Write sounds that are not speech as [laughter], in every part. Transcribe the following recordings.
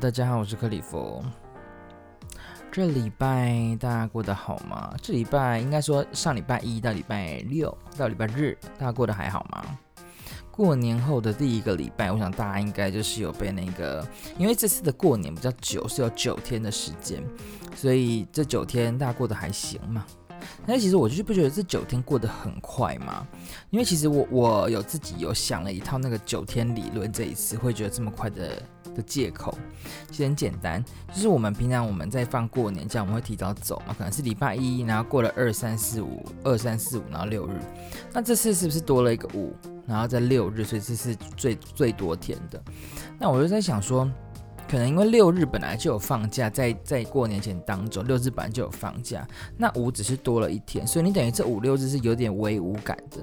大家好，我是克里夫。这礼拜大家过得好吗？这礼拜应该说上礼拜一到礼拜六到礼拜日，大家过得还好吗？过年后的第一个礼拜，我想大家应该就是有被那个，因为这次的过年比较久，是有九天的时间，所以这九天大家过得还行吗？但其实我就是不觉得这九天过得很快嘛，因为其实我我有自己有想了一套那个九天理论，这一次会觉得这么快的的借口，其实很简单，就是我们平常我们在放过年假，我们会提早走嘛，可能是礼拜一，然后过了二三四五，二三四五，然后六日，那这次是不是多了一个五，然后在六日，所以这是最最多天的，那我就在想说。可能因为六日本来就有放假，在在过年前当中，六日本来就有放假，那五只是多了一天，所以你等于这五六日是有点微无感的。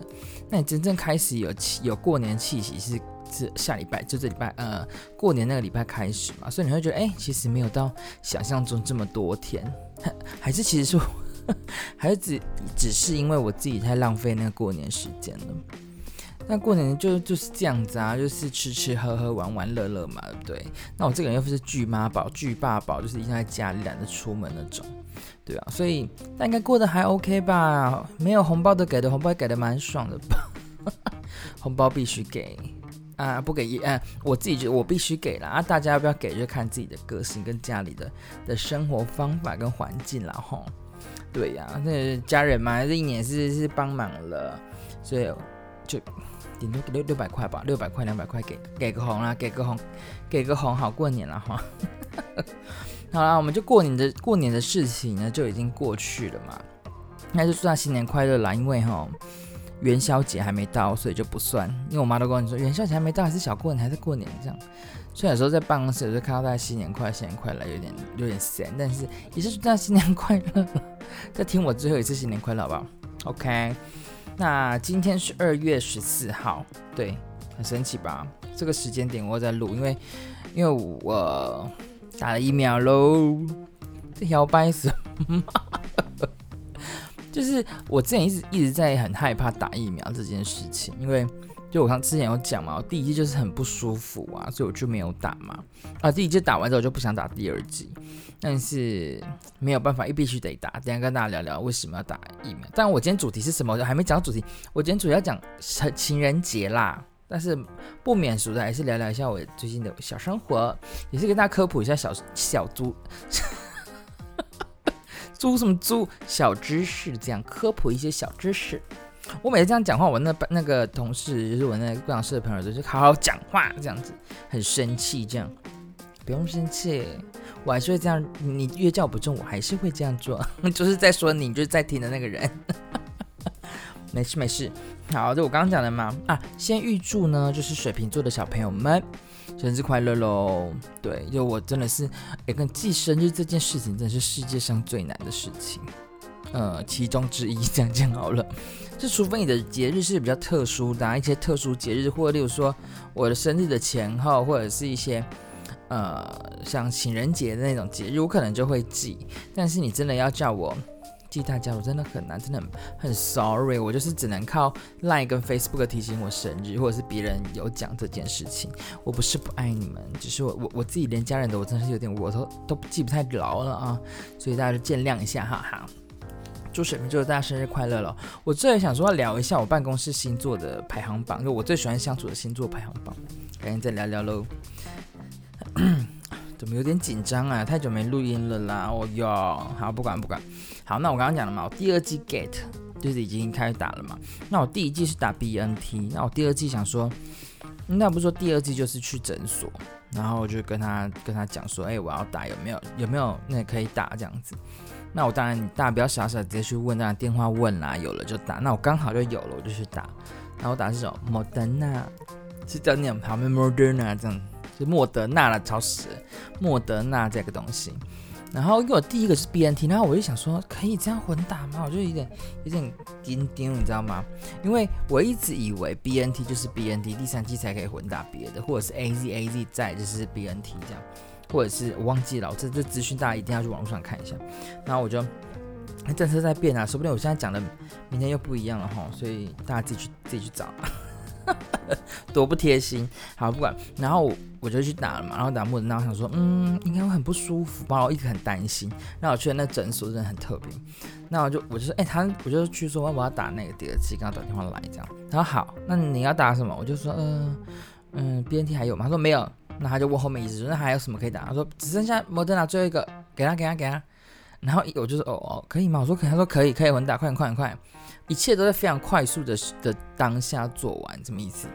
那你真正开始有有过年气息是是下礼拜，就这礼拜呃过年那个礼拜开始嘛，所以你会觉得哎、其实没有到想象中这么多天，[laughs] 还是其实说 [laughs] 还是只只是因为我自己太浪费那个过年时间了。那过年就就是这样子啊，就是吃吃喝喝玩玩乐乐嘛，对不对？那我这个人又不是巨妈宝、巨爸宝，就是一定在家里懒得出门那种，对啊，所以那应该过得还 OK 吧？没有红包的给的红包也给的蛮爽的吧？红包必须给啊，不给啊，我自己觉得我必须给了啊，大家要不要给就看自己的个性跟家里的的生活方法跟环境啦吼。对呀、啊，那家人嘛，这一年是是帮忙了，所以就。顶多六六百块吧，六百块两百块给给个红啦，给个红，给个红，好过年了哈。[laughs] 好啦，我们就过年的过年的事情呢就已经过去了嘛，那就祝他新年快乐啦。因为哈元宵节还没到，所以就不算。因为我妈都跟我说元宵节还没到，还是小过年，还是过年这样。所以有时候在办公室有时候看到大家新年快乐，新年快乐，有点有点闲，但是也是祝大家新年快乐。[laughs] 再听我最后一次新年快乐好不好？OK。那今天是二月十四号，对，很神奇吧？这个时间点我在录，因为因为我打了疫苗喽。这摇摆什么？[laughs] 就是我之前一直一直在很害怕打疫苗这件事情，因为就我刚之前有讲嘛，我第一剂就是很不舒服啊，所以我就没有打嘛。啊，第一剂打完之后我就不想打第二剂。但是没有办法，又必须得打。等下跟大家聊聊为什么要打疫苗。但我今天主题是什么？我还没讲主题。我今天主要讲情人节啦。但是不免俗的，还是聊聊一下我最近的小生活，也是跟大家科普一下小小猪 [laughs] 猪什么猪小知识，这样科普一些小知识。我每次这样讲话，我那那个同事就是我那个办公室的朋友，就是好好讲话这样子，很生气这样。不用生气。我还是会这样，你越叫不中，我还是会这样做，[laughs] 就是在说你，就是在听的那个人。[laughs] 没事没事，好，就我刚刚讲的嘛，啊，先预祝呢，就是水瓶座的小朋友们生日快乐喽。对，就我真的是，哎，跟记生日这件事情，真的是世界上最难的事情，呃，其中之一，这样讲好了。就除非你的节日是比较特殊的，一些特殊节日，或者例如说我的生日的前后，或者是一些。呃，像情人节的那种节日，我可能就会记。但是你真的要叫我记大家，我真的很难，真的很，很 sorry。我就是只能靠 Line 跟 Facebook 提醒我生日，或者是别人有讲这件事情。我不是不爱你们，只是我我我自己连家人的我真是有点我都都记不太牢了啊，所以大家就见谅一下哈哈。祝水瓶座大家生日快乐了！我最想说要聊一下我办公室星座的排行榜，就我最喜欢相处的星座排行榜，赶紧再聊聊喽。[coughs] 怎么有点紧张啊？太久没录音了啦！哦哟，好，不管不管。好，那我刚刚讲了嘛，我第二季 get 就是已经开始打了嘛。那我第一季是打 BNT，那我第二季想说，那不是说第二季就是去诊所，然后我就跟他跟他讲说，哎、我要打，有没有有没有那可以打这样子？那我当然大家不要傻傻直接去问，那电话问啦，有了就打。那我刚好就有了，我就去打。然后我打这种莫德纳，是叫念旁边莫德纳这样。是莫德纳了，超死！莫德纳这个东西，然后因为我第一个是 BNT，然后我就想说，可以这样混打吗？我就有点有点惊惊，你知道吗？因为我一直以为 BNT 就是 BNT，第三剂才可以混打别的，或者是 AZ AZ 在就是 BNT 这样，或者是我忘记了，这这资讯大家一定要去网络上看一下。然后我就政策在变啊，说不定我现在讲的明天又不一样了哈，所以大家自己去自己去找。[laughs] 多不贴心。好，不管，然后我，就去打了嘛，然后打莫德纳，我想说，嗯，应该会很不舒服吧，我一直很担心。然后我去了那诊所，真的很特别。那我就，我就说，哎、他，我就去说，我要打那个第二剂，刚刚打电话来这样。他说好，那你要打什么？我就说，嗯嗯，BNT 还有吗？他说没有。那他就问后面椅子，那还有什么可以打？他说只剩下莫德纳最后一个，给他，给他，给他。然后我就说，哦哦，可以吗？我说可以。他说可以，可以，混打，快点，快点，快点。一切都在非常快速的的当下做完，什么意思？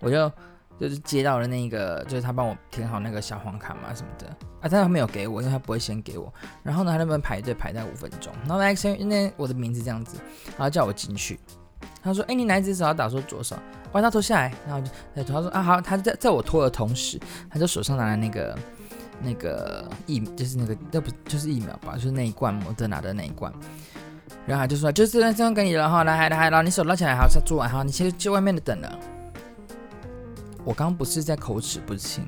我就就是接到了那个，就是他帮我填好那个小黄卡嘛什么的啊，但他没有给我，因为他不会先给我。然后呢，他那边排队排在五分钟，然后来先那我的名字这样子，然后叫我进去。他说：“哎，你哪只手要打？说左手，把他脱下来。”然后就他说：“啊好。”他在在我脱的同时，他就手上拿了那个那个疫，就是那个那不就是疫苗吧？就是那一罐莫德纳的那一罐。然后他就说：“就是这样给你了哈，来来来，然后你手拿起来，好，做完哈，你先去外面的等了。”我刚刚不是在口齿不清，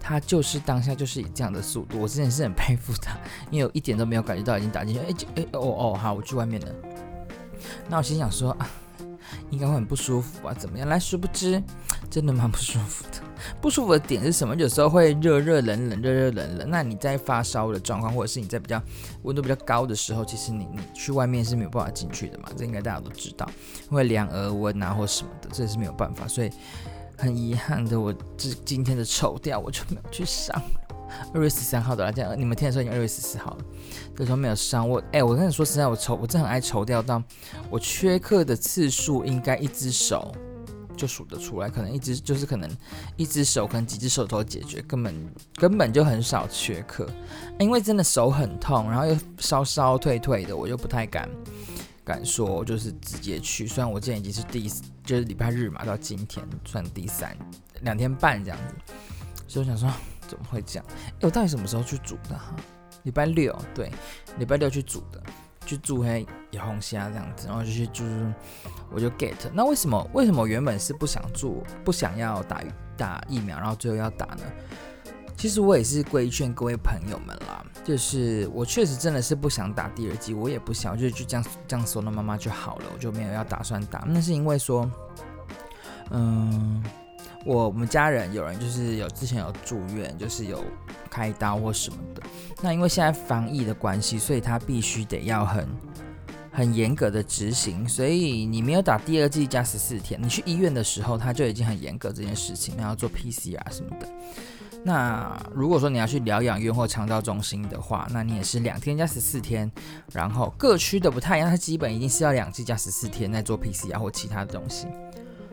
他就是当下就是以这样的速度，我真的是很佩服他，因为我一点都没有感觉到已经打进去。哎哎哦哦，好，我去外面了。那我心想说啊。应该会很不舒服吧？怎么样？来，殊不知，[tsk] 真的蛮不舒服的。[laughs] 不舒服的点是什么？有时候会热热冷冷，热热冷冷。那你在发烧的状况，或者是你在比较温度比较高的时候，其实你你去外面是没有办法进去的嘛。这应该大家都知道，会量额温啊或什么的，这是没有办法。所以很遗憾的，我这今天的丑调我就没有去上。二月十三号的来讲，你们听的时候已经二月十四号了，这时候没有上。我哎、我跟你说实在，我抽，我真的很爱抽掉到我缺课的次数，应该一只手就数得出来，可能一只就是可能一只手，可能几只手都解决，根本根本就很少缺课，因为真的手很痛，然后又烧烧退退的，我就不太敢敢说，就是直接去。虽然我今天已经是第就是礼拜日嘛，到今天算第三两天半这样子，所以我想说。怎么会这样？我到底什么时候去煮的哈？礼拜六，对，礼拜六去煮的，去煮黑野红虾这样子，然后就去煮，我就 get。那为什么？为什么原本是不想做，不想要打打疫苗，然后最后要打呢？其实我也是规劝各位朋友们啦，就是我确实真的是不想打第二剂，我也不想，就就这样这样说了妈妈就好了，我就没有要打算打。那是因为说，嗯。我们家人有人就是有之前有住院，就是有开刀或什么的。那因为现在防疫的关系，所以他必须得要很很严格的执行。所以你没有打第二剂加十四天，你去医院的时候他就已经很严格这件事情，然后做 PCR 什么的。那如果说你要去疗养院或长照中心的话，那你也是两天加十四天，然后各区的不太一样，它基本一定是要两剂加十四天再做 PCR 或其他的东西。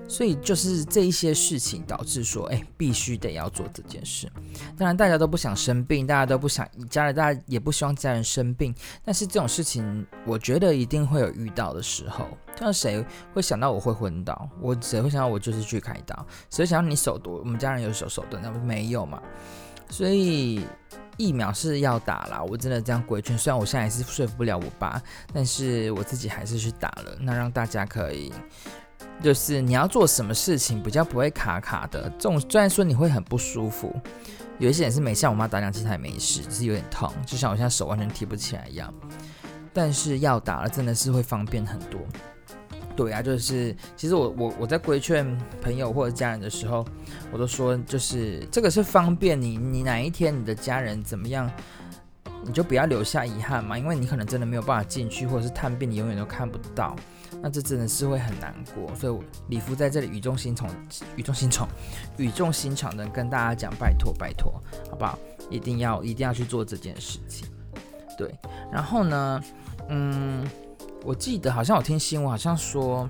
所以就是这一些事情导致说，哎，必须得要做这件事。当然，大家都不想生病，大家都不想家人，大家也不希望家人生病。但是这种事情，我觉得一定会有遇到的时候。像谁会想到我会昏倒？我谁会想到我就是去开刀？谁想到你手毒？我们家人有手手的，那不没有嘛？所以疫苗是要打啦。我真的这样规劝。虽然我现在还是说服不了我爸，但是我自己还是去打了。那让大家可以。就是你要做什么事情比较不会卡卡的，这种虽然说你会很不舒服，有一些人是没像我妈打两次她也没事，只是有点痛，就像我现在手完全提不起来一样。但是要打了真的是会方便很多。对啊，就是其实我我我在规劝朋友或者家人的时候，我都说就是这个是方便你，你哪一天你的家人怎么样，你就不要留下遗憾嘛，因为你可能真的没有办法进去，或者是探病你永远都看不到。那这真的是会很难过，所以我里夫在这里语重心长、语重心长、语重心长的跟大家讲：拜托，拜托，好不好？一定要、一定要去做这件事情。对，然后呢，嗯，我记得好像我听新闻，好像说，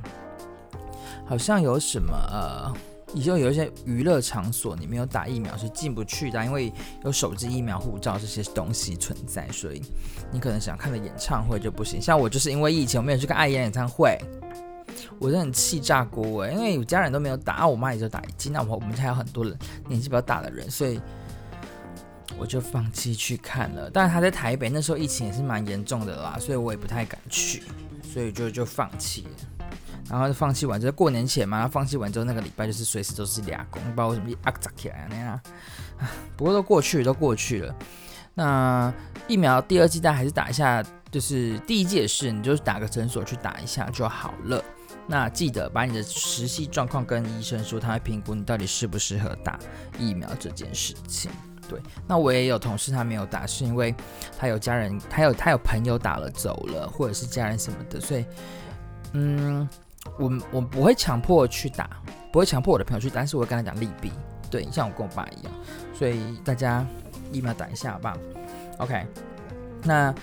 好像有什么呃。以后有一些娱乐场所，你没有打疫苗是进不去的，因为有手机疫苗护照这些东西存在，所以你可能想看的演唱会就不行。像我就是因为疫情我没有去看爱妍演唱会，我真的很气炸锅哎，因为我家人都没有打，我妈也就打一剂，那我我们家有很多人年纪比较大的人，所以我就放弃去看了。但是他在台北那时候疫情也是蛮严重的啦，所以我也不太敢去，所以就就放弃了。然后就放弃完，就是过年前嘛。放弃完之后，那个礼拜就是随时都是俩工，不知道为什么啊扎起来那样。[laughs] 不过都过去，都过去了。那疫苗第二剂，大家还是打一下。就是第一剂也是，你就打个诊所去打一下就好了。那记得把你的实际状况跟医生说，他会评估你到底适不适合打疫苗这件事情。对，那我也有同事他没有打，是因为他有家人，他有他有朋友打了走了，或者是家人什么的，所以，嗯，我我不会强迫去打，不会强迫我的朋友去打，但是我会跟他讲利弊。对，像我跟我爸一样，所以大家疫苗打一下好不好？OK，那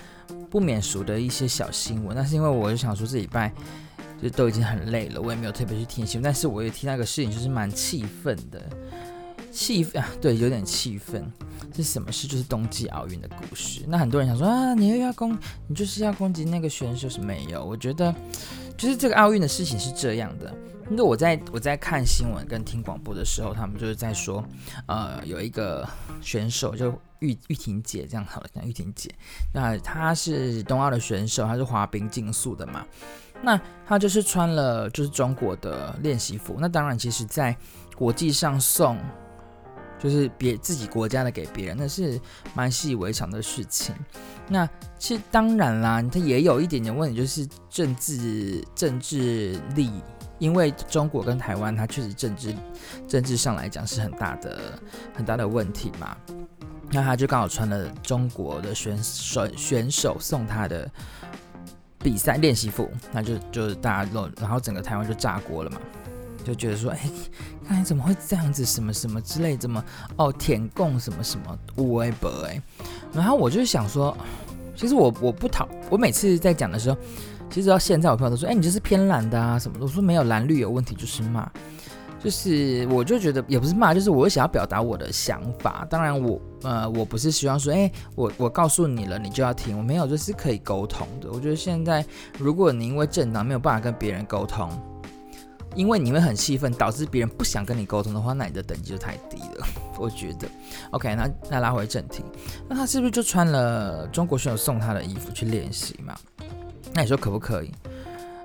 不免俗的一些小新闻，那是因为我就想说这礼拜。就都已经很累了，我也没有特别去听新闻，但是我也听到一个事情，就是蛮气愤的，气愤啊，对，有点气愤。是什么事？就是冬季奥运的故事。那很多人想说啊，你又要攻，你就是要攻击那个选手是没有？我觉得，就是这个奥运的事情是这样的。那我在我在看新闻跟听广播的时候，他们就是在说，呃，有一个选手就玉玉婷姐这样好了，像玉婷姐，那她是冬奥的选手，她是滑冰竞速的嘛。那她就是穿了就是中国的练习服，那当然其实在国际上送就是别自己国家的给别人，那是蛮习以为常的事情。那其实当然啦，他也有一点点问题，就是政治政治利益，因为中国跟台湾，它确实政治政治上来讲是很大的很大的问题嘛。那他就刚好穿了中国的选手选手送他的。比赛练习服，那就就是大家都，然后整个台湾就炸锅了嘛，就觉得说，哎，看你怎么会这样子，什么什么之类，怎么哦，舔供什么什么微博哎，然后我就想说，其实我我不讨，我每次在讲的时候，其实到现在我朋友都说，哎，你就是偏蓝的啊什么的，我说没有蓝绿有问题，就是骂。就是，我就觉得也不是骂，就是我想要表达我的想法。当然我，呃，我不是希望说，哎，我我告诉你了，你就要听。我没有，就是可以沟通的。我觉得现在，如果你因为政党没有办法跟别人沟通，因为你会很气愤，导致别人不想跟你沟通的话，那你的等级就太低了。[laughs] 我觉得，OK，那那拉回正题，那他是不是就穿了中国选手送他的衣服去练习嘛？那你说可不可以？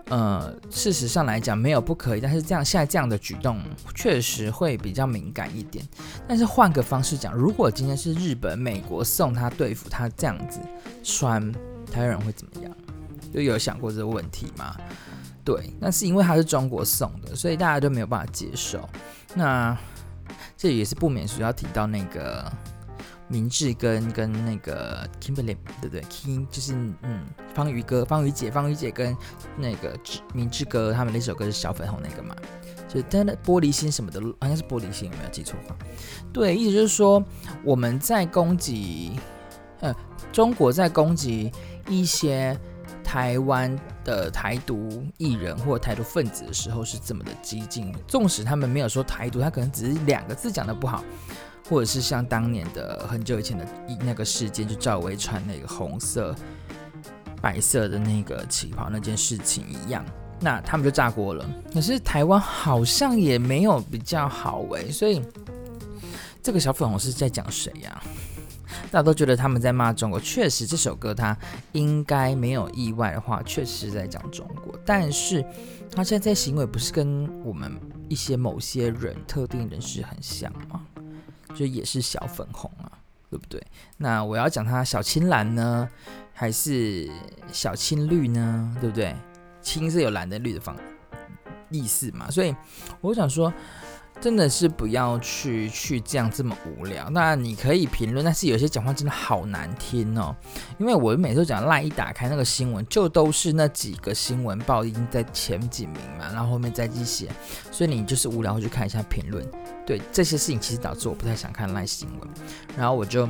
呃，事实上来讲没有不可以，但是这样现在这样的举动确实会比较敏感一点。但是换个方式讲，如果今天是日本、美国送他对付，他这样子穿，台湾人会怎么样？就有想过这个问题吗？对，那是因为它是中国送的，所以大家都没有办法接受。那这也是不免俗要提到那个。明志跟跟那个 Kimberly 对不对？Kim 就是嗯，方瑜哥、方瑜姐、方瑜姐跟那个明志哥他们那首歌是小粉红那个嘛，就是他的玻璃心什么的，好像是玻璃心，有没有记错？对，意思就是说我们在攻击，呃，中国在攻击一些台湾的台独艺人或台独分子的时候是这么的激进，纵使他们没有说台独，他可能只是两个字讲的不好。或者是像当年的很久以前的那个事件，就赵薇穿那个红色、白色的那个旗袍那件事情一样，那他们就炸锅了。可是台湾好像也没有比较好哎，所以这个小粉红是在讲谁呀？大家都觉得他们在骂中国，确实这首歌他应该没有意外的话，确实是在讲中国。但是他现在在行为不是跟我们一些某些人特定人士很像吗？就也是小粉红啊，对不对？那我要讲它小青蓝呢，还是小青绿呢？对不对？青是有蓝的绿的方意思嘛，所以我想说。真的是不要去去这样这么无聊。那你可以评论，但是有些讲话真的好难听哦。因为我每次讲赖一打开那个新闻，就都是那几个新闻报已经在前几名嘛，然后后面再继续写，所以你就是无聊会去看一下评论。对这些事情，其实导致我不太想看赖新闻。然后我就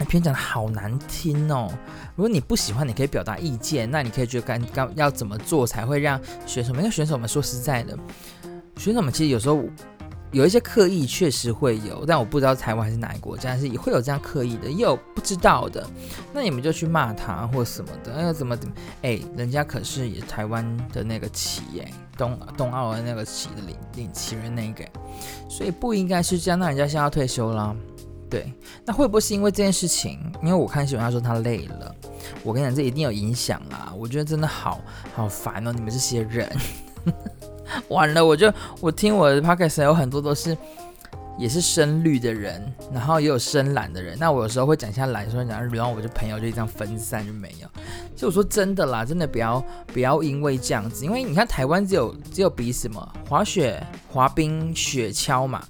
那 [laughs] 偏讲的好难听哦。如果你不喜欢，你可以表达意见。那你可以觉得该该要怎么做才会让选手们？因为选手们说实在的，选手们其实有时候。有一些刻意确实会有，但我不知道台湾还是哪一国家，是也会有这样刻意的，也有不知道的。那你们就去骂他或什么的，哎，怎么怎么？哎，人家可是也台湾的那个旗，哎，冬冬奥的那个旗的领领旗人那个，所以不应该是这样。那人家现在要退休啦，对，那会不会是因为这件事情？因为我看新闻他说他累了，我跟你讲，这一定有影响啦。我觉得真的好好烦哦，你们这些人。[laughs] 完了，我就我听我的 podcast 有很多都是也是深绿的人，然后也有深蓝的人。那我有时候会讲一下蓝，说讲，然后我的朋友就这样分散就没有。所以我说真的啦，真的不要不要因为这样子，因为你看台湾只有只有比什么滑雪、滑冰、雪橇嘛，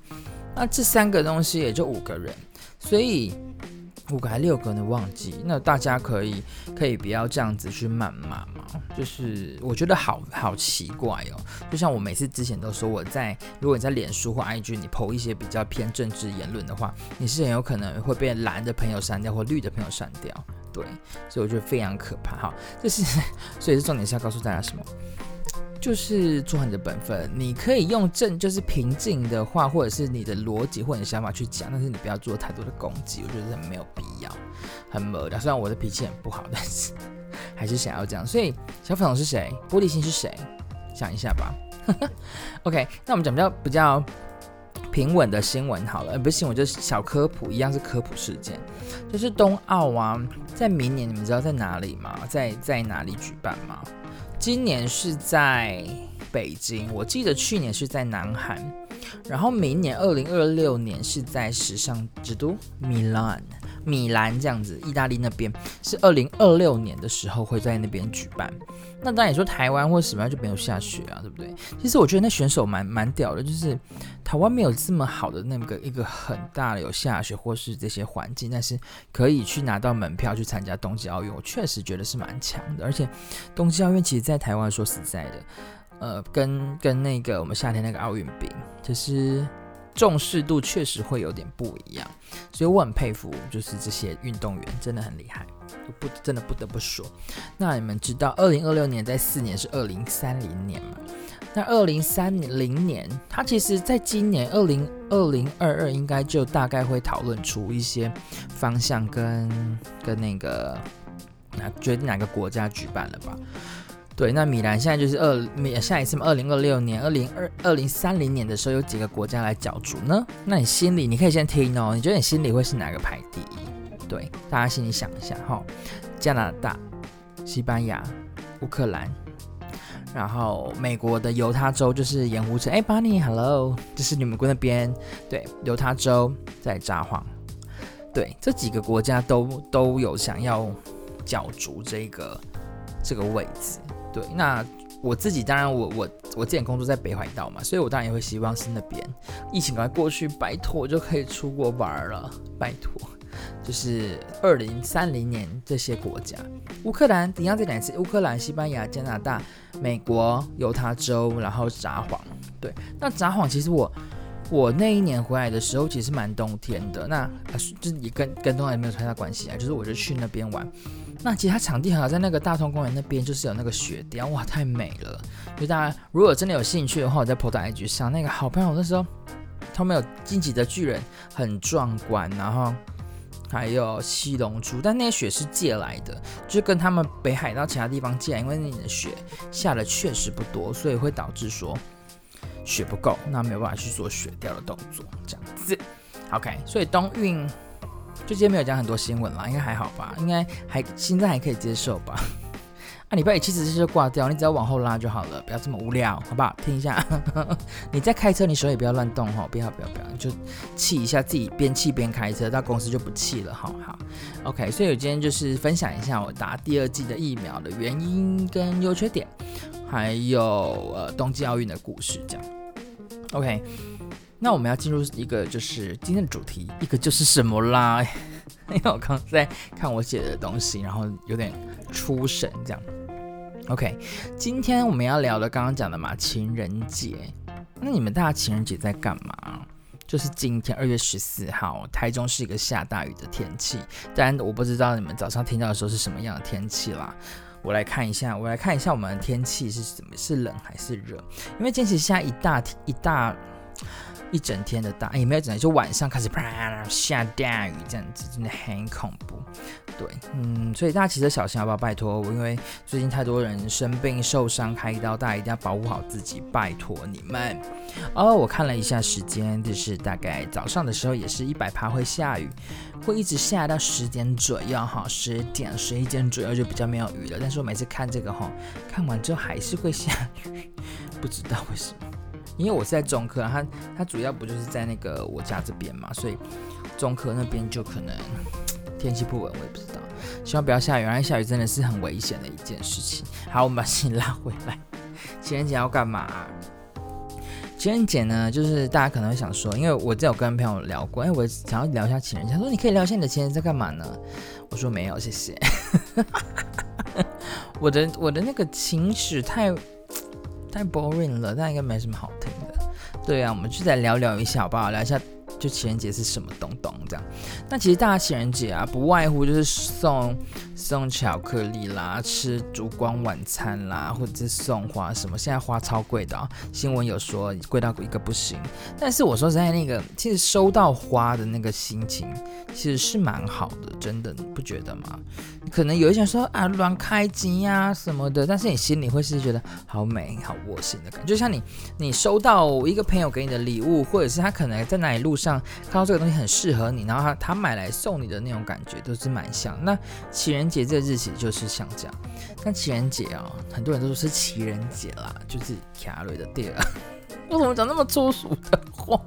那这三个东西也就五个人，所以。五个还六个呢？忘记。那大家可以可以不要这样子去谩骂嘛？就是我觉得好好奇怪哦。就像我每次之前都说，我在如果你在脸书或 IG 你 po 一些比较偏政治言论的话，你是很有可能会被蓝的朋友删掉或绿的朋友删掉。对，所以我觉得非常可怕。哈，这是 [laughs] 所以是重点是要告诉大家什么？就是做你的本分，你可以用正就是平静的话，或者是你的逻辑或者你想法去讲，但是你不要做太多的攻击，我觉得很没有必要，很无聊。虽然我的脾气很不好，但是还是想要这样。所以小粉红是谁？玻璃心是谁？想一下吧。OK，那我们讲比较比较平稳的新闻好了，呃，不是新闻，就是小科普，一样是科普事件，就是冬奥啊，在明年你们知道在哪里吗？在在哪里举办吗？今年是在北京，我记得去年是在南韩，然后明年二零二六年是在时尚之都米兰。米兰这样子，意大利那边是二零二六年的时候会在那边举办。那当然你说台湾或什么就没有下雪啊，对不对？其实我觉得那选手蛮蛮屌的，就是台湾没有这么好的那个一个很大的有下雪或是这些环境，但是可以去拿到门票去参加冬季奥运，我确实觉得是蛮强的。而且冬季奥运其实在台湾说实在的，呃，跟跟那个我们夏天那个奥运比，就是。重视度确实会有点不一样，所以我很佩服，就是这些运动员真的很厉害，不真的不得不说。那你们知道，二零二六年在四年是二零三零年嘛？那二零三零年，它其实在今年二零二零二二应该就大概会讨论出一些方向跟跟那个哪决定哪个国家举办了吧？对，那米兰现在就是二米下一次，二零二六年、二零二二零三零年的时候，有几个国家来角逐呢？那你心里你可以先听哦，你觉得你心里会是哪个排第一？对，大家心里想一下哈、加拿大、西班牙、乌克兰，然后美国的犹他州就是盐湖城，哎，Bunny，Hello，这是你们国那边，对，犹他州在札幌，对，这几个国家都都有想要角逐这个这个位置。对，那我自己当然我，我我我之前工作在北海道嘛，所以我当然也会希望是那边疫情赶快过去，拜托我就可以出国玩了，拜托。就是二零三零年这些国家，乌克兰，一样这两次，乌克兰、西班牙、加拿大、美国、犹他州，然后札幌。对，那札幌其实我我那一年回来的时候，其实蛮冬天的，那，就是也跟跟冬奥也没有太大关系啊，就是我就去那边玩。那其实它场地很好，在那个大通公园那边，就是有那个雪雕，哇，太美了！所以大家如果真的有兴趣的话，我在 PO 到 IG 上那个好朋友。那时候他们有进击的巨人，很壮观，然后还有七龙珠，但那些雪是借来的，就跟他们北海道其他地方借来，因为那里的雪下的确实不多，所以会导致说雪不够，那没有办法去做雪雕的动作，这样子。OK，所以冬运。就今天没有讲很多新闻啦，应该还好吧？应该还现在还可以接受吧？[laughs] 啊，礼拜一其实就挂掉，你只要往后拉就好了，不要这么无聊，好不好？听一下，[laughs] 你在开车，你手也不要乱动哈，不要不要不要，就气一下自己，边气边开车，到公司就不气了，好好。OK，所以我今天就是分享一下我打第二剂的疫苗的原因跟优缺点，还有呃冬季奥运的故事，这样。OK。那我们要进入一个就是今天的主题，一个就是什么啦？[laughs] 因为我刚在看我写的东西，然后有点出神这样。OK，今天我们要聊的刚刚讲的嘛，情人节。那你们大家情人节在干嘛？就是今天二月十四号，台中是一个下大雨的天气，但我不知道你们早上听到的时候是什么样的天气啦。我来看一下，我来看一下我们的天气是怎么，是冷还是热？因为今天其实下一大一大。一整天的大，也没有整天，就晚上开始啪下大雨，这样子真的很恐怖。对，嗯，所以大家其实小心好不好？拜托我，因为最近太多人生病受伤开刀，大家一定要保护好自己，拜托你们。哦，我看了一下时间，就是大概早上的时候也是一百趴会下雨，会一直下到十点左右哈，十点十一点左右就比较没有雨了。但是我每次看这个哈，看完之后还是会下雨，不知道为什么。因为我是在中科，它它主要不就是在那个我家这边嘛，所以中科那边就可能天气不稳，我也不知道。希望不要下雨，因为下雨真的是很危险的一件事情。好，我们把心拉回来。情人节要干嘛？情人节呢，就是大家可能会想说，因为我这有跟朋友聊过，哎，我想要聊一下情人节。他说：“你可以聊一下你的情人节在干嘛呢？”我说：“没有，谢谢。[laughs] ”我的我的那个情史太太 boring 了，但应该没什么好听的。对啊，我们就再聊聊一下，好不好？聊一下。就情人节是什么东东这样？那其实大家情人节啊，不外乎就是送送巧克力啦，吃烛光晚餐啦，或者是送花什么。现在花超贵的啊，新闻有说贵到一个不行。但是我说实在，那个其实收到花的那个心情其实是蛮好的，真的，你不觉得吗？可能有一些人说啊，乱开机呀什么的，但是你心里会是觉得好美好窝心的感觉。就像你你收到一个朋友给你的礼物，或者是他可能在哪里路上。看到这个东西很适合你，然后他他买来送你的那种感觉都是蛮像。那情人节这个日期就是像这样。但情人节啊、哦，很多人都说是情人节啦，就是卡瑞的第二。[laughs] 为什么讲那么粗俗的话？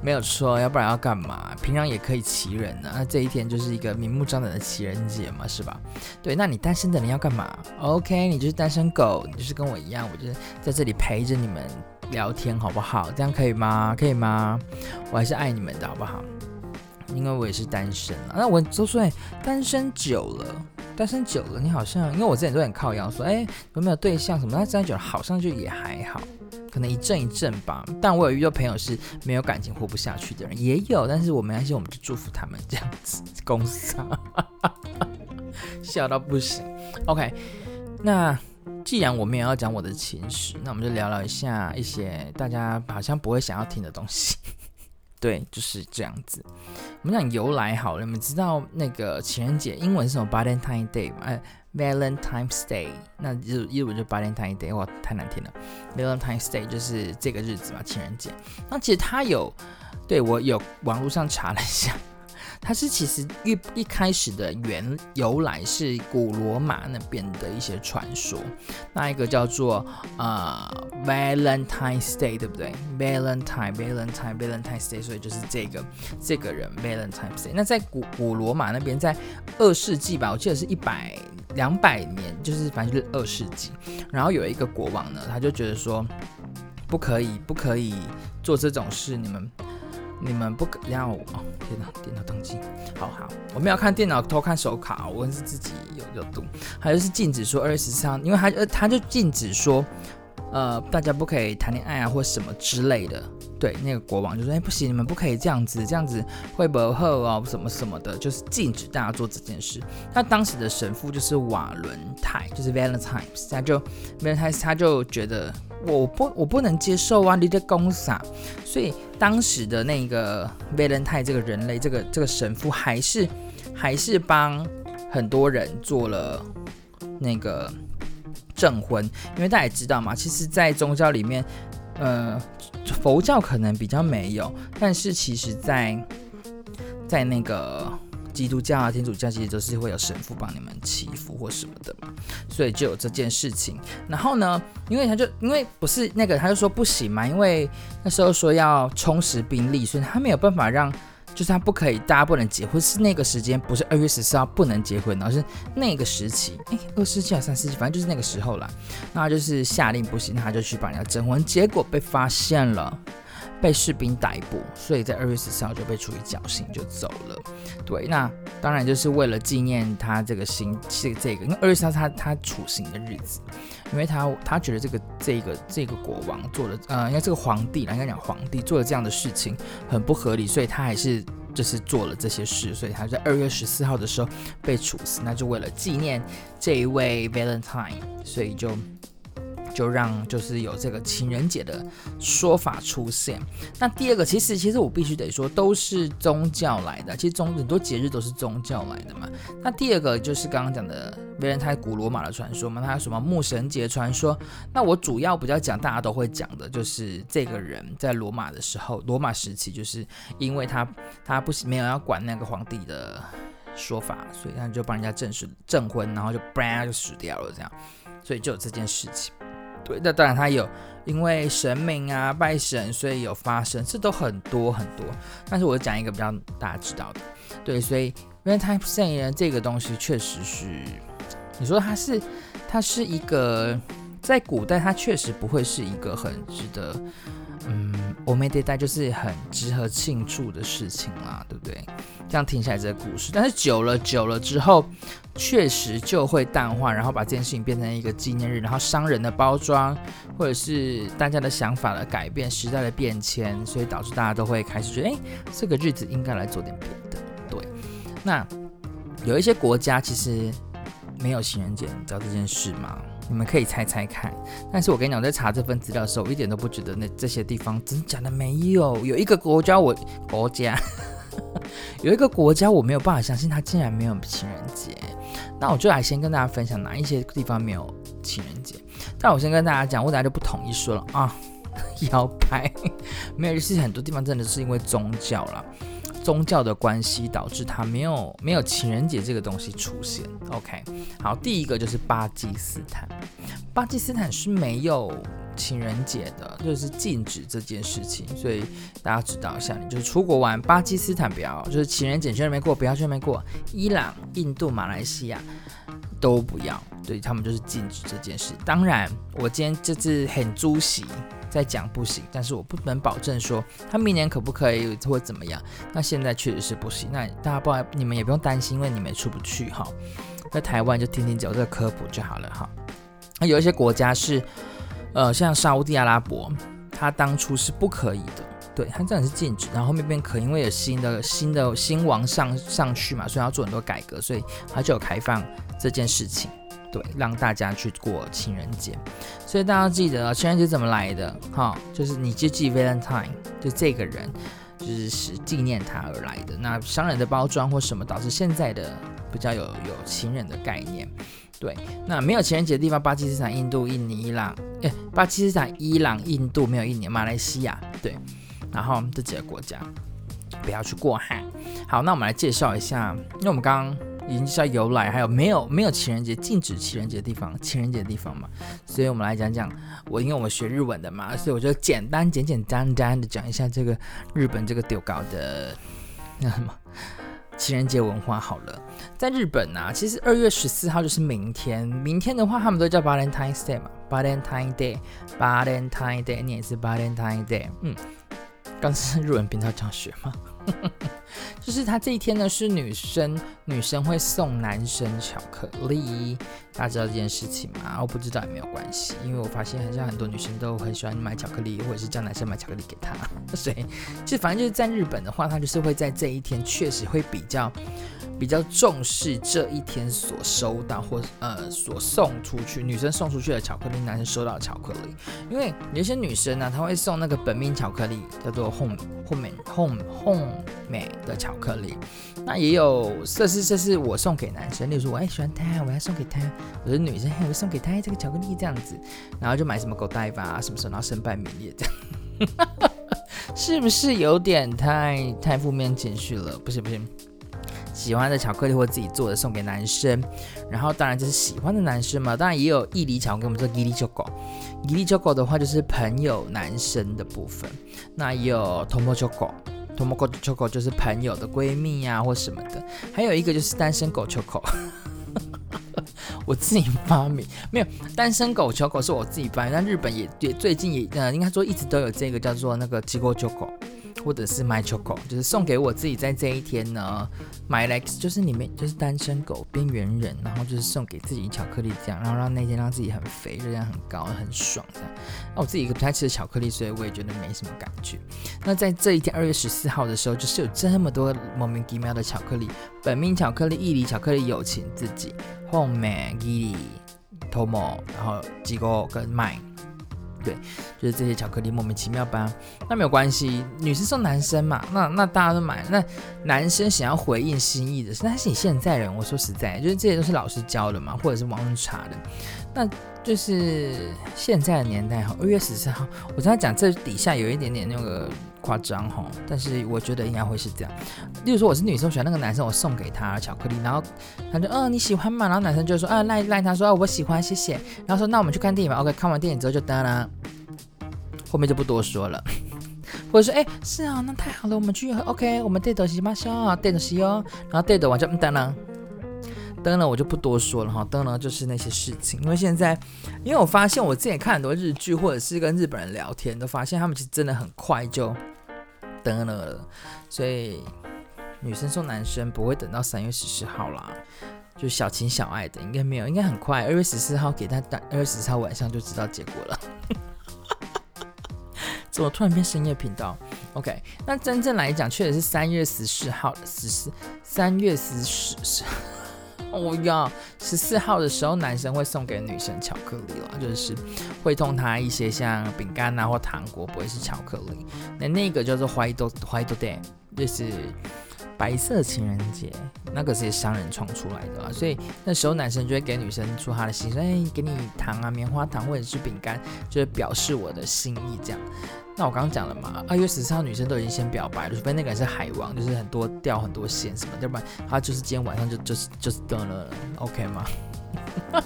没有错，要不然要干嘛？平常也可以骑人呢。那这一天就是一个明目张胆的情人节嘛，是吧？对，那你单身的人要干嘛？OK，你就是单身狗，你就是跟我一样，我就是在这里陪着你们。聊天好不好？这样可以吗？可以吗？我还是爱你们的，好不好？因为我也是单身啊。那我周岁单身久了，单身久了，你好像因为我之前都很靠腰说，哎，有没有对象什么？那单身久了好像就也还好，可能一阵一阵吧。但我有遇到朋友是没有感情活不下去的人，也有。但是我没关系，我们就祝福他们这样子。公司，[laughs] 笑到不行。OK，那。既然我们也要讲我的情史，那我们就聊聊一下一些大家好像不会想要听的东西。[laughs] 对，就是这样子。我们讲由来好了，你们知道那个情人节英文是什么？Valentine Day 吗？哎，Valentine's Day，那日日文就 Valentine Day，哇，太难听了。Valentine's Day 就是这个日子嘛，情人节。那其实它有，对，我有网络上查了一下。它是其实一一开始的原由来是古罗马那边的一些传说，那一个叫做呃 Valentine's Day，对不对？Valentine Valentine Valentine's Day，所以就是这个这个人 Valentine's Day。那在古古罗马那边，在二世纪吧，我记得是一百两百年，就是反正就是二世纪。然后有一个国王呢，他就觉得说不可以不可以做这种事，你们。你们不可要哦！天哪，电脑登机，好好，我没有看电脑偷看手卡，我是自己有有读。还有是禁止说二月十三，因为他呃他就禁止说，呃大家不可以谈恋爱啊或什么之类的。对，那个国王就说，哎不行，你们不可以这样子，这样子会不好哦，什么什么的，就是禁止大家做这件事。他当时的神父就是瓦伦泰，就是 Valentine，他就 Valentine 他就觉得。我不，我不能接受啊！你的公傻，所以当时的那个维伦泰这个人类，这个这个神父，还是还是帮很多人做了那个证婚，因为大家也知道嘛，其实，在宗教里面，呃，佛教可能比较没有，但是其实在在那个。基督教啊，天主教其实都是会有神父帮你们祈福或什么的嘛，所以就有这件事情。然后呢，因为他就因为不是那个，他就说不行嘛，因为那时候说要充实兵力，所以他没有办法让，就是他不可以，大家不能结婚，是那个时间，不是二月十四号不能结婚，而是那个时期，哎，二世纪还是三世纪，反正就是那个时候啦。那就是下令不行，他就去帮人家征婚，结果被发现了。被士兵逮捕，所以在二月十四号就被处以绞刑，就走了。对，那当然就是为了纪念他这个刑，这这个，因为二月十四他他处刑的日子，因为他他觉得这个这个这个国王做的，呃，应该这个皇帝，应该讲皇帝做了这样的事情很不合理，所以他还是就是做了这些事，所以他在二月十四号的时候被处死，那就为了纪念这一位 Valentine，所以就。就让就是有这个情人节的说法出现。那第二个，其实其实我必须得说，都是宗教来的。其实宗很多节日都是宗教来的嘛。那第二个就是刚刚讲的维伦泰古罗马的传说嘛，他有什么牧神节传说？那我主要比较讲大家都会讲的，就是这个人在罗马的时候，罗马时期，就是因为他他不是没有要管那个皇帝的说法，所以他就帮人家证实证婚，然后就嘣就死掉了这样，所以就有这件事情。对，那当然他有因为神明啊拜神，所以有发生，这都很多很多。但是我讲一个比较大家知道的，对，所以 Valentine's Day 呢这个东西确实是，你说它是它是一个在古代它确实不会是一个很值得。嗯，我没得带，就是很值得庆祝的事情啦，对不对？这样听起来这个故事，但是久了久了之后，确实就会淡化，然后把这件事情变成一个纪念日，然后商人的包装，或者是大家的想法的改变，时代的变迁，所以导致大家都会开始觉得，哎，这个日子应该来做点别的。对，那有一些国家其实没有情人节，你知道这件事吗？你们可以猜猜看，但是我跟你讲，在查这份资料的时候，我一点都不觉得那这些地方真假的没有。有一个国家我国家 [laughs] 有一个国家我没有办法相信，它竟然没有情人节。那我就来先跟大家分享哪一些地方没有情人节。但我先跟大家讲，我等下就不统一说了啊，[laughs] 摇摆 [laughs] 没有，就是很多地方真的是因为宗教了。宗教的关系导致他没有没有情人节这个东西出现。OK，好，第一个就是巴基斯坦，巴基斯坦是没有情人节的，就是禁止这件事情，所以大家知道一下，你就是出国玩，巴基斯坦不要，就是情人节去那边过，不要去那边过，伊朗、印度、马来西亚都不要，对他们就是禁止这件事。当然，我今天这次很猪喜。在讲不行，但是我不能保证说他明年可不可以或怎么样。那现在确实是不行。那大家不，你们也不用担心，因为你们出不去哈。在台湾就听听讲这个科普就好了哈。那有一些国家是，呃，像沙乌地阿拉伯，他当初是不可以的，对，他真的是禁止，然后后面变可，因为有新的新的新王上上去嘛，所以要做很多改革，所以他就有开放这件事情。对，让大家去过情人节，所以大家记得情人节怎么来的？哈、就是你就记 Valentine，就这个人，就是是纪念他而来的。那商人的包装或什么导致现在的比较有有情人的概念。对，那没有情人节的地方，巴基斯坦、印度、印尼、伊朗，诶，巴基斯坦、伊朗、印度没有印尼，马来西亚，对，然后这几个国家不要去过哈。好，那我们来介绍一下，因为我们刚刚。已经知道由来，还有没有没有情人节，禁止情人节的地方，情人节的地方嘛，所以我们来讲讲我，因为我们学日文的嘛，所以我就简单简简单单的讲一下这个日本这个丢高的那什么情人节文化好了。在日本呢、啊，其实二月十四号就是明天，明天的话他们都叫 Valentine's Day 嘛，Valentine Day，Valentine Day，你也是 Valentine Day，嗯，刚是日文频道教学吗？[laughs] 就是他这一天呢，是女生，女生会送男生巧克力，大家知道这件事情吗？我不知道也没有关系，因为我发现好像很多女生都很喜欢买巧克力，或者是叫男生买巧克力给她，[laughs] 所以就反正就是在日本的话，他就是会在这一天确实会比较。比较重视这一天所收到或呃所送出去，女生送出去的巧克力，男生收到巧克力，因为有些女生呢，她会送那个本命巧克力，叫做 home home home home 美的巧克力。那也有这是这是我送给男生，例如说我也喜欢他，我要送给他，我是女生，嘿，我送给他这个巧克力这样子，然后就买什么狗带吧，什么什么，然后身败名裂这样，是不是有点太太负面情绪了？不行不行。喜欢的巧克力或自己做的送给男生，然后当然就是喜欢的男生嘛，当然也有义理巧克力，我们说义理チョコ。义理チョコ的话就是朋友男生的部分，那也有トモチョコ，トモコチョコ就是朋友的闺蜜呀、啊、或什么的，还有一个就是单身狗チョコ，[laughs] 我自己发明，没有单身狗チョコ是我自己发明，但日本也也最近也呃应该说一直都有这个叫做那个チゴチョコ。 或者是买巧克力，就是送给我自己，在这一天呢，My Lex 就是里面就是单身狗边缘人，然后就是送给自己巧克力这样，然后让那天让自己很肥，热量很高，很爽这样。那我自己一个不太吃的巧克力，所以我也觉得没什么感觉。那在这一天二月十四号的时候，就是有这么多莫名其妙的巧克力，本命巧克力、义理巧克力、友情自己、本命、义理、tomo，然后机构跟卖。对，就是这些巧克力莫名其妙吧，那没有关系，女生送男生嘛，那那大家都买。那男生想要回应心意的是，那是你现在人，我说实在，就是这些都是老师教的嘛，或者是网上查的。那就是现在的年代哈，二月十四号，我刚才讲这底下有一点点那个夸张哈，但是我觉得应该会是这样。例如说我是女生，我喜欢那个男生，我送给他巧克力，然后他就嗯你喜欢吗？然后男生就说啊赖赖他说啊我喜欢谢谢，然后说那我们去看电影吧。OK，看完电影之后就当然后面就不多说了。或者说，哎，是啊，那太好了，我们去，OK，我们 date 西吗？行啊，date 西哦。然后 date 完就嗯，当然，当然我就不多说了哈。当然就是那些事情，因为现在，因为我发现我之前看很多日剧，或者是跟日本人聊天，都发现他们其实真的很快就登了，所以女生送男生不会等到三月十四号啦，就小情小爱的，应该没有，应该很快，二月十四号给他打，二月十四号晚上就知道结果了。怎么突然变深夜频道？OK，那真正来讲，确实是三月十四号，十四三月十四，哦呀，十四号的时候，男生会送给女生巧克力了，就是会送她一些像饼干啊或糖果，不会是巧克力。那那个叫做 White White Day，就是白色情人节，那个是商人创出来的啊，所以那时候男生就会给女生出他的心，说哎，给你糖啊，棉花糖或者是饼干，就是表示我的心意这样。那我刚刚讲了嘛，二月十四号女生都已经先表白了，除非那个人是海王，就是很多掉很多线什么，要不然他就是今天晚上就就是就是得了，OK 吗？[laughs]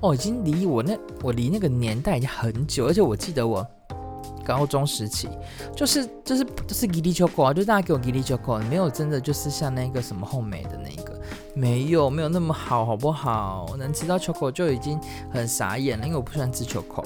哦，已经离我那我离那个年代已经很久，而且我记得我高中时期就是就是就是吉利秋口啊，就大家给我吉利秋口，没有真的就是像那个什么后美的那个，没有没有那么好，好不好？能吃到秋口就已经很傻眼了，因为我不喜欢吃秋口。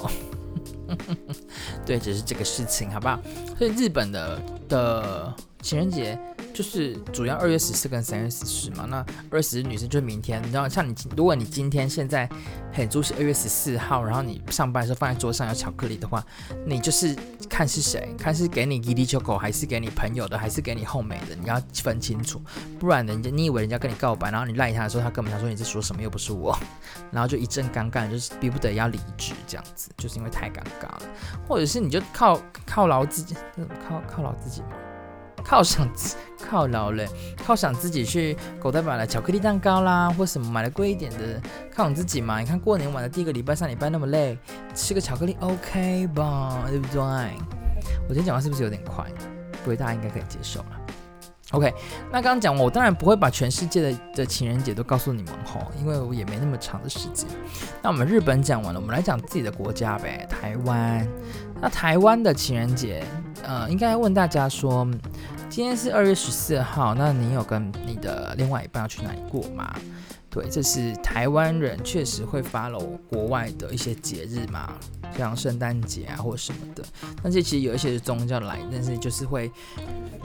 [laughs] 对，只是这个事情，好不好？所以日本的的情人节就是主要二月十四跟三月十四嘛。那二月十四女生就是明天，你知道，像你，如果你今天现在很注是二月十四号，然后你上班的时候放在桌上有巧克力的话，你就是看是谁，看是给你吉利秋口，还是给你朋友的，还是给你后美的，你要分清楚，不然人家你以为人家跟你告白，然后你赖他的时候，他根本想说你在说什么，又不是我，[laughs] 然后就一阵尴尬，就是逼不得要离职这样子，就是因为太尴尬了，或者是你就靠犒劳自己，靠犒劳自己。犒赏自犒劳了，犒赏自己去狗带买了巧克力蛋糕啦，或什么买了贵一点的犒赏自己嘛。你看过年玩的第一个礼拜、上礼拜那么累，吃个巧克力 OK 吧，对不对？我今天讲话是不是有点快？不会，大家应该可以接受了。OK，那刚刚讲我当然不会把全世界的的情人节都告诉你们吼，因为我也没那么长的时间。那我们日本讲完了，我们来讲自己的国家呗，台湾。那台湾的情人节，呃，应该问大家说。今天是二月十四号，那你有跟你的另外一半要去哪里过吗？对，这是台湾人确实会 follow 国外的一些节日嘛，像圣诞节啊或什么的。但是其实有一些是宗教来，但是就是会，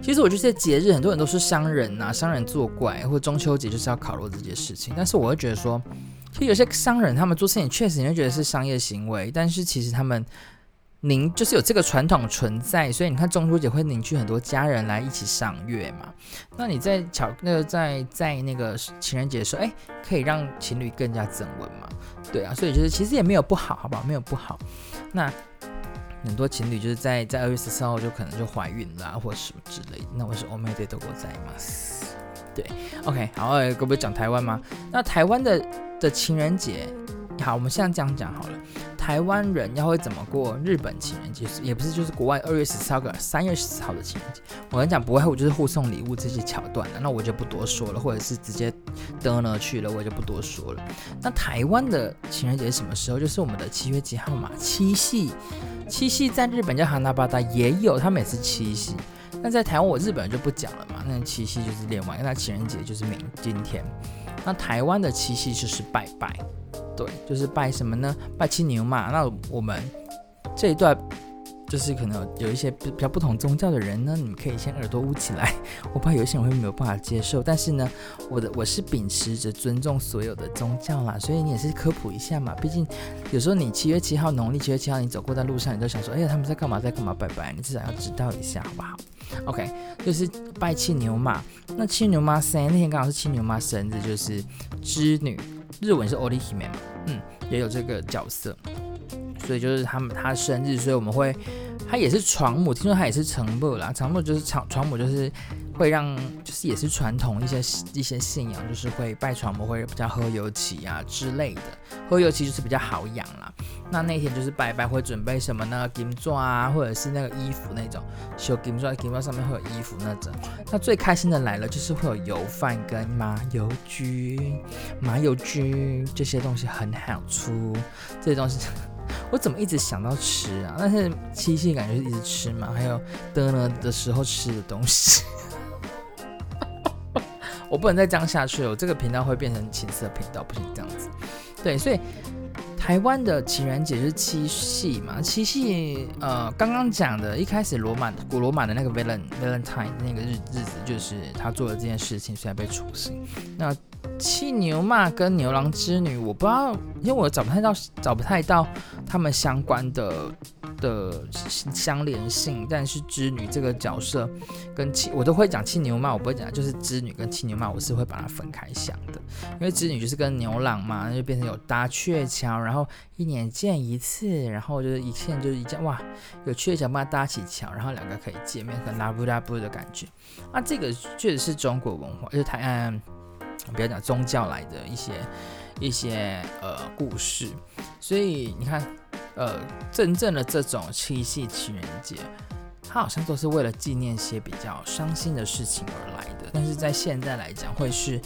其实我觉得这节日很多人都是商人呐、啊，商人作怪，或中秋节就是要烤肉这件事情。但是我会觉得说，其实有些商人他们做事情确实你会觉得是商业行为，但是其实他们。您就是有这个传统存在，所以你看中秋节会凝聚很多家人来一起赏月嘛。那你在巧那个在在那个情人节的时候，哎，可以让情侣更加增温嘛。对啊，所以就是其实也没有不好，好不好？没有不好。那很多情侣就是在在二月十四号就可能就怀孕啦，或什么之类的。那我是欧美对德国在吗？对，OK，好，可不可以讲台湾吗？那台湾的的情人节，好，我们现在这样讲好了。台湾人要会怎么过日本情人节？也不是就是国外二月十四号跟三月十四号的情人节。我跟你讲，不会，我就是互送礼物这些桥段的，那我就不多说了，或者是直接得呢去了，我就不多说了。那台湾的情人节什么时候？就是我们的七月几号嘛？七夕，七夕在日本叫哈娜巴达，也有，他们也是七夕。那在台湾，我日本人就不讲了嘛。那七夕就是另外，那情人节就是明今天。那台湾的七夕就是拜拜。对，就是拜什么呢？拜青牛嘛。那我们这一段就是可能有一些比较不同宗教的人呢，你们可以先耳朵捂起来。我怕有些人会没有办法接受，但是呢，我的我是秉持着尊重所有的宗教啦，所以你也是科普一下嘛。毕竟有时候你七月七号农历七月七号，你走过在路上，你都想说，哎呀，他们在干嘛，在干嘛拜拜？你至少要知道一下，好不好？OK，就是拜青牛嘛。那青牛妈生那天刚好是青牛妈生日，就是织女。日文是オリヒメ嘛， 嗯，也有这个角色，所以就是他们他生日，所以我们会，他也是床母，听说他也是床母啦，床母就是床床母就是。会让就是也是传统一些一些信仰，就是会拜床母，会比较喝油漆啊之类的。喝油漆就是比较好养啦。那那天就是拜拜，会准备什么呢？金座啊，或者是那个衣服那种，修金座，金座上面会有衣服那种。那最开心的来了，就是会有油饭跟麻油焗，麻油焗这些东西很好吃，这些东西。我怎么一直想到吃啊？但是七夕感觉是一直吃嘛，还有的呢的时候吃的东西，[laughs] 我不能再这样下去了，我这个频道会变成情色频道，不行这样子。对，所以。台湾的情人节是七夕嘛，七夕呃，刚刚讲的一开始罗马古罗马的那个 Valen Valentine 那个日日子，就是他做了这件事情，虽然被处死。那七牛嘛跟牛郎织女，我不知道，因为我找不太到，找不太到他们相关的的相连性。但是织女这个角色跟七，我都会讲七牛嘛，我不会讲，就是织女跟七牛嘛，我是会把它分开想的。因为织女就是跟牛郎嘛，那就变成有搭鹊桥，然后一年见一次，然后就是一见就是一见，哇，有鹊桥嘛搭起桥，然后两个可以见面，很拉布拉布的感觉。啊，这个确实是中国文化，就是台湾。不要讲宗教来的一些一些呃故事，所以你看，呃，真正的这种七夕情人节，它好像都是为了纪念些比较伤心的事情而来的。但是在现在来讲，会是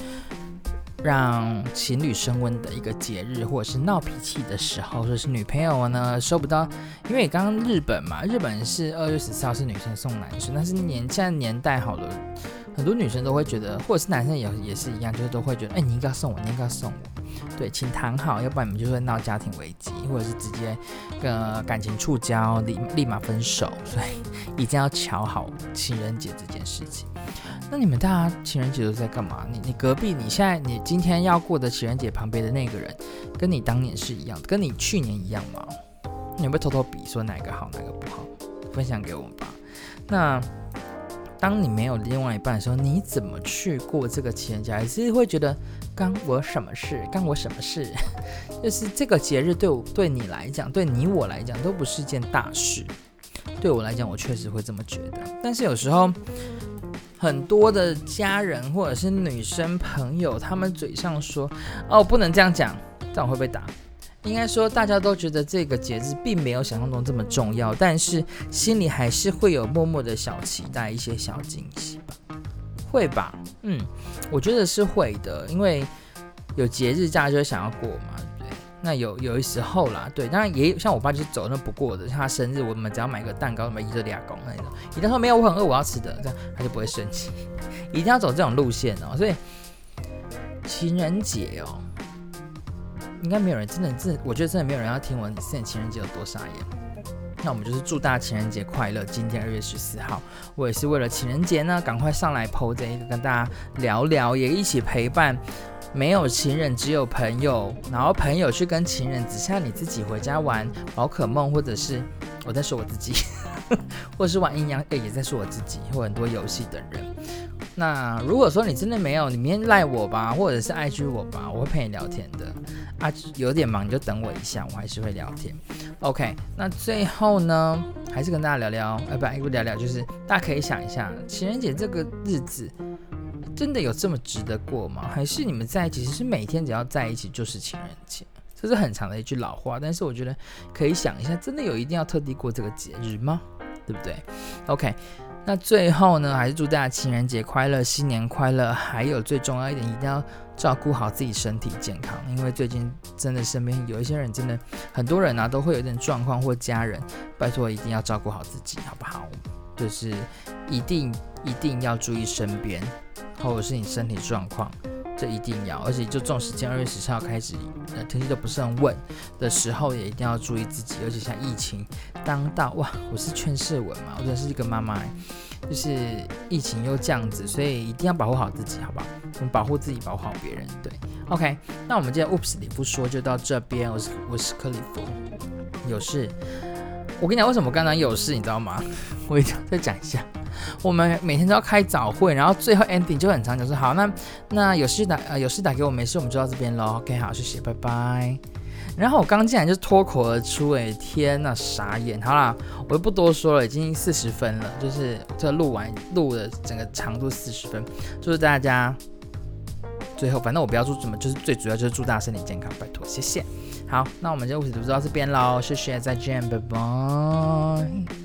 让情侣升温的一个节日，或者是闹脾气的时候，或者是女朋友呢收不到，因为刚刚日本嘛，日本是二月十四号是女生送男生，但是年现在年代好了。很多女生都会觉得，或者是男生也也是一样，就是都会觉得，哎、欸，你应该送我，你应该送我，对，请谈好，要不然你们就会闹家庭危机，或者是直接跟感情触礁，立立马分手，所以一定要乔好情人节这件事情。那你们大家情人节都在干嘛？你你隔壁，你现在你今天要过的情人节旁边的那个人，跟你当年是一样的，跟你去年一样吗？你有没有偷偷比说哪个好，哪个不好？分享给我吧。那。当你没有另外一半的时候，你怎么去过这个情人节？还是会觉得干我什么事？干我什么事？[laughs] 就是这个节日对我对你来讲，对你我来讲都不是件大事。对我来讲，我确实会这么觉得。但是有时候，很多的家人或者是女生朋友，他们嘴上说：“哦，不能这样讲，这样会被打。”应该说，大家都觉得这个节日并没有想象中这么重要，但是心里还是会有默默的小期待，一些小惊喜吧？会吧？嗯，我觉得是会的，因为有节日，大家就想要过嘛，那有有一时候啦，对，当然也有像我爸就是走那不过的，像他生日，我们只要买个蛋糕，什么一个两公那种，一旦说没有，我很饿，我要吃的，这样他就不会生气，[laughs] 一定要走这种路线哦。所以情人节哦。应该没有人真的，真，我觉得真的没有人要听我现在情人节有多傻眼。那我们就是祝大家情人节快乐。今天二月十四号，我也是为了情人节呢，赶快上来 po 这一个跟大家聊聊，也一起陪伴。没有情人，只有朋友，然后朋友去跟情人，只剩下你自己回家玩宝可梦，或者是我在说我自己，[laughs] 或者是玩阴阳，哎，也在说我自己，或很多游戏等人。那如果说你真的没有，你明天赖我吧，或者是 IG 我吧，我会陪你聊天的。啊，有点忙你就等我一下，我还是会聊天。OK，那最后呢，还是跟大家聊聊，呃，不，不聊聊，就是大家可以想一下，情人节这个日子真的有这么值得过吗？还是你们在一起，其实每天只要在一起就是情人节？这是很长的一句老话，但是我觉得可以想一下，真的有一定要特地过这个节日吗？对不对？OK。那最后呢，还是祝大家情人节快乐，新年快乐。还有最重要一点，一定要照顾好自己身体健康，因为最近真的身边有一些人，真的很多人啊，都会有点状况，或家人，拜托一定要照顾好自己，好不好？就是一定一定要注意身边，或者是你身体状况。这一定要，而且就这种时间，二月十四号开始，呃，天气都不是很稳的时候，也一定要注意自己。而且像疫情当道，哇，我是劝世文嘛，我真的是一个妈妈，就是疫情又这样子，所以一定要保护好自己，好不好？我们保护自己，保护好别人。对，OK，那我们今天 Oops 里不说就到这边，我是我是克里夫，有事，我跟你讲，为什么刚刚有事，你知道吗？我一定要再讲一下。我们每天都要开早会，然后最后 ending 就很长，就说好，那那有事打呃有事打给我，没事我们就到这边喽。OK，好，谢谢，拜拜。然后我刚进来就脱口而出，哎，天呐，傻眼。好啦，我就不多说了，已经四十分了，就是这录完录的整个长度四十分，祝大家最后反正我不要祝什么，就是最主要就是祝大家身体健康，拜托，谢谢。好，那我们就故事就到这边喽，谢谢，再见，拜拜。